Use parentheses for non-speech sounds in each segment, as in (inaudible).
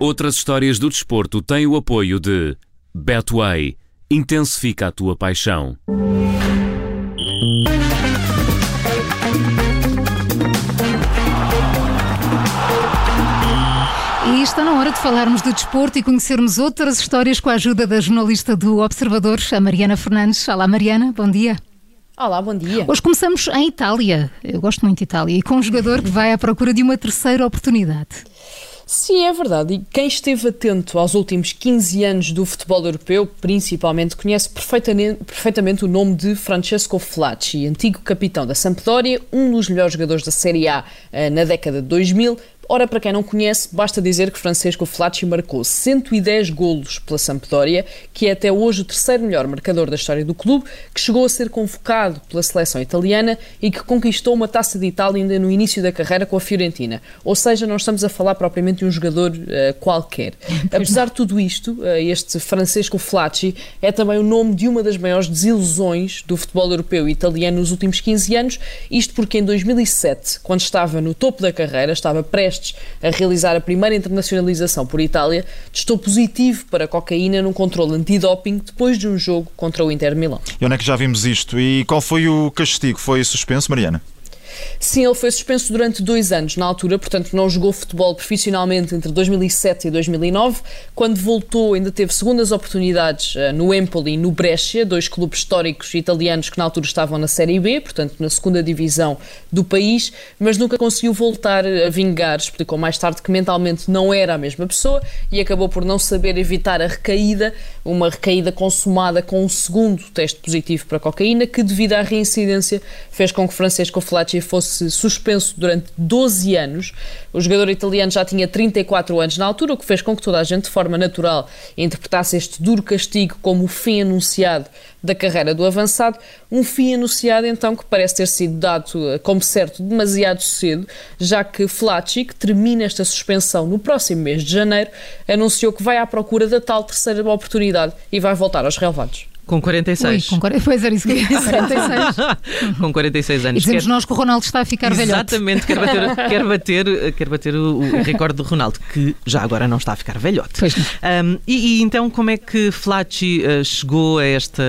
Outras histórias do desporto têm o apoio de Betway. Intensifica a tua paixão. E está na hora de falarmos do desporto e conhecermos outras histórias com a ajuda da jornalista do Observador, a Mariana Fernandes. Olá, Mariana, bom dia. Olá, bom dia. Hoje começamos em Itália. Eu gosto muito de Itália e com um jogador que vai à procura de uma terceira oportunidade. Sim, é verdade. E quem esteve atento aos últimos 15 anos do futebol europeu, principalmente, conhece perfeitamente, perfeitamente o nome de Francesco Flacci, antigo capitão da Sampdoria, um dos melhores jogadores da Série A eh, na década de 2000, Ora, para quem não conhece, basta dizer que Francisco Flacci marcou 110 golos pela Sampdoria, que é até hoje o terceiro melhor marcador da história do clube, que chegou a ser convocado pela seleção italiana e que conquistou uma taça de Itália ainda no início da carreira com a Fiorentina. Ou seja, não estamos a falar propriamente de um jogador uh, qualquer. (laughs) Apesar de tudo isto, uh, este Francisco Flacci é também o nome de uma das maiores desilusões do futebol europeu e italiano nos últimos 15 anos, isto porque em 2007, quando estava no topo da carreira, estava prestes a realizar a primeira internacionalização por Itália, testou positivo para cocaína num controle antidoping depois de um jogo contra o Inter Milão. E onde é que já vimos isto? E qual foi o castigo? Foi suspenso, Mariana? Sim, ele foi suspenso durante dois anos na altura, portanto não jogou futebol profissionalmente entre 2007 e 2009. Quando voltou, ainda teve segundas oportunidades uh, no Empoli e no Brescia, dois clubes históricos italianos que na altura estavam na Série B, portanto na segunda divisão do país, mas nunca conseguiu voltar a vingar. Explicou mais tarde que mentalmente não era a mesma pessoa e acabou por não saber evitar a recaída, uma recaída consumada com um segundo teste positivo para cocaína, que devido à reincidência fez com que Francesco Flacci fosse suspenso durante 12 anos. O jogador italiano já tinha 34 anos na altura, o que fez com que toda a gente, de forma natural, interpretasse este duro castigo como o fim anunciado da carreira do avançado. Um fim anunciado, então, que parece ter sido dado eh, como certo demasiado cedo, já que Flacci, que termina esta suspensão no próximo mês de janeiro, anunciou que vai à procura da tal terceira oportunidade e vai voltar aos relevados. Com 46. Ui, com, pois era isso que eu ia 46. (laughs) com 46 anos. E dizemos quer... nós que o Ronaldo está a ficar velhote. Exatamente, quer bater, quer bater, quer bater o, o, recorde do Ronaldo, que já agora não está a ficar velhote. Um, e, e, então como é que Flacci uh, chegou a esta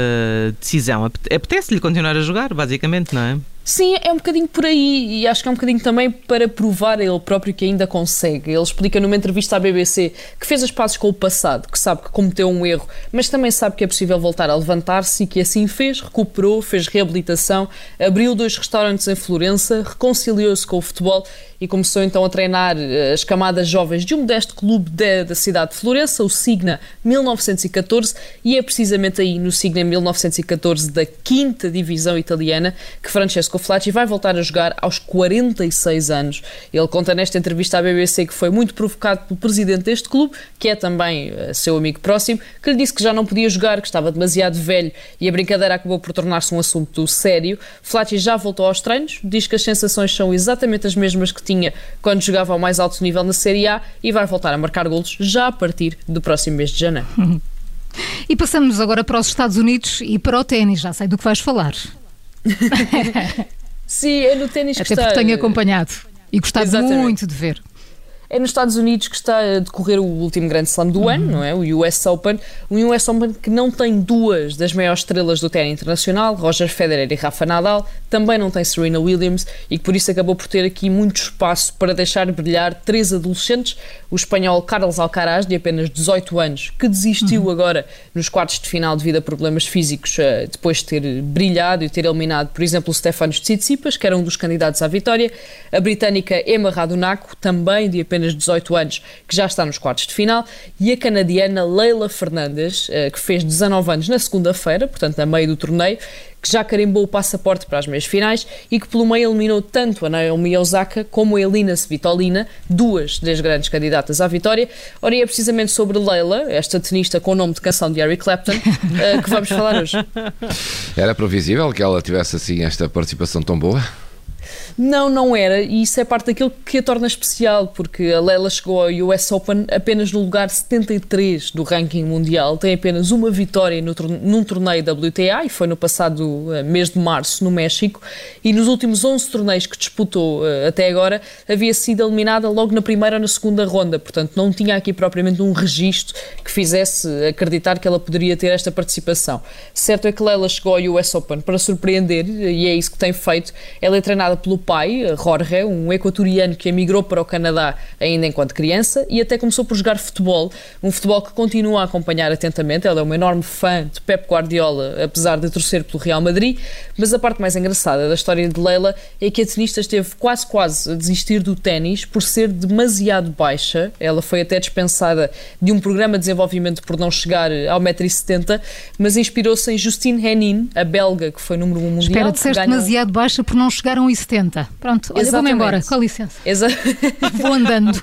decisão? Apetece-lhe continuar a jogar, basicamente, não é? Sim, é um bocadinho por aí e acho que é um bocadinho também para provar a ele próprio que ainda consegue. Ele explica numa entrevista à BBC que fez as pazes com o passado, que sabe que cometeu um erro, mas também sabe que é possível voltar a levantar-se e que assim fez, recuperou, fez reabilitação, abriu dois restaurantes em Florença, reconciliou-se com o futebol e começou então a treinar eh, as camadas jovens de um modesto clube de, da cidade de Florença, o Signa 1914, e é precisamente aí no Signa 1914 da quinta divisão italiana que Francesco Flacci vai voltar a jogar aos 46 anos. Ele conta nesta entrevista à BBC que foi muito provocado pelo presidente deste clube, que é também uh, seu amigo próximo, que lhe disse que já não podia jogar, que estava demasiado velho e a brincadeira acabou por tornar-se um assunto sério. Flacci já voltou aos treinos, diz que as sensações são exatamente as mesmas que tinha quando jogava ao mais alto nível na Série A e vai voltar a marcar golos já a partir do próximo mês de janeiro. (laughs) E passamos agora para os Estados Unidos e para o ténis, já sei do que vais falar. (laughs) Sim, é no ténis que Até está... porque tenho acompanhado e gostado Exatamente. muito de ver. É nos Estados Unidos que está a decorrer o último grande slam do uhum. ano, não é? O US Open. Um US Open que não tem duas das maiores estrelas do ténis internacional, Roger Federer e Rafa Nadal, também não tem Serena Williams e que por isso acabou por ter aqui muito espaço para deixar brilhar três adolescentes, o espanhol Carlos Alcaraz, de apenas 18 anos, que desistiu uhum. agora nos quartos de final devido a problemas físicos, eh, depois de ter brilhado e ter eliminado, por exemplo, o Stefanos Tsitsipas, que era um dos candidatos à vitória, a britânica Emma Radunaco, também de apenas apenas 18 anos, que já está nos quartos de final, e a canadiana Leila Fernandes, eh, que fez 19 anos na segunda-feira, portanto, a meio do torneio, que já carimbou o passaporte para as meias finais e que pelo meio eliminou tanto a Naomi Osaka como a Elina Svitolina, duas das grandes candidatas à vitória. Ora, e é precisamente sobre Leila, esta tenista com o nome de canção de Eric Clapton, (laughs) eh, que vamos falar hoje. Era previsível que ela tivesse assim esta participação tão boa? Não, não era, e isso é parte daquilo que a torna especial, porque a Lela chegou ao US Open apenas no lugar 73 do ranking mundial, tem apenas uma vitória no, num torneio WTA, e foi no passado eh, mês de março, no México, e nos últimos 11 torneios que disputou uh, até agora, havia sido eliminada logo na primeira ou na segunda ronda, portanto não tinha aqui propriamente um registro que fizesse acreditar que ela poderia ter esta participação. Certo é que Lela chegou ao US Open para surpreender, e é isso que tem feito. Ela é treinada pelo pai, Jorge, um equatoriano que emigrou para o Canadá ainda enquanto criança e até começou por jogar futebol, um futebol que continua a acompanhar atentamente. Ela é uma enorme fã de Pep Guardiola, apesar de torcer pelo Real Madrid. Mas a parte mais engraçada da história de Leila é que a tenista esteve quase, quase a desistir do ténis por ser demasiado baixa. Ela foi até dispensada de um programa de desenvolvimento por não chegar ao 1,70m, mas inspirou-se em Justine Henin, a belga que foi número 1 um mundial. Espera, disseste ganhou... demasiado baixa por não chegar a 1,70m. Pronto, olha, vou-me embora, com licença. Exa... (laughs) Vou andando.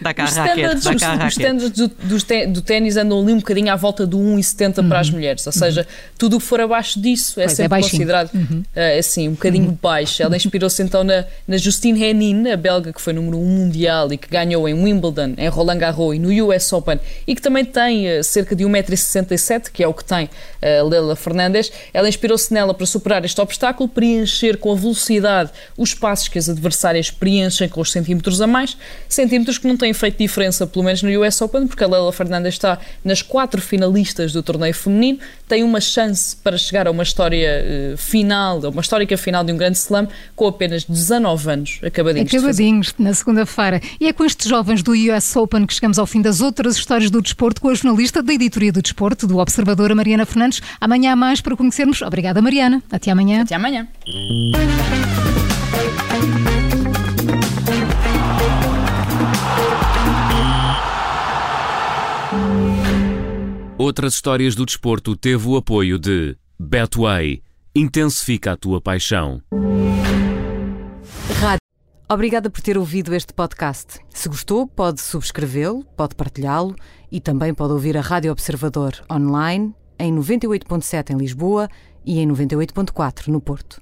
Dá cá os raquete, dá cá os, os standards do, do, do ténis andam ali um bocadinho à volta do 1,70 uhum. para as mulheres, ou seja, uhum. tudo o que for abaixo disso é pois sempre é considerado uhum. uh, assim, um bocadinho uhum. baixo. Ela inspirou-se então na, na Justine Henin, a belga que foi número 1 um mundial e que ganhou em Wimbledon, em Roland Garros e no US Open e que também tem uh, cerca de 1,67m, que é o que tem uh, Lela Fernandes. Ela inspirou-se nela para superar este obstáculo, preencher com a velocidade os passos que as adversárias preenchem com os centímetros a mais, centímetros que não têm feito diferença, pelo menos no US Open, porque a Lela Fernandes está nas quatro finalistas do torneio feminino, tem uma chance para chegar a uma história uh, final, a uma histórica final de um grande slam, com apenas 19 anos, acabadinhos. Acabadinhos, na segunda-feira. E é com estes jovens do US Open que chegamos ao fim das outras histórias do desporto com a jornalista da Editoria do Desporto, do Observador, Mariana Fernandes. Amanhã há mais para conhecermos. Obrigada, Mariana. Até amanhã. Até amanhã. Outras histórias do desporto teve o apoio de Betway. Intensifica a tua paixão. Rádio. Obrigada por ter ouvido este podcast. Se gostou, pode subscrevê-lo, pode partilhá-lo e também pode ouvir a Rádio Observador online em 98.7 em Lisboa e em 98.4 no Porto.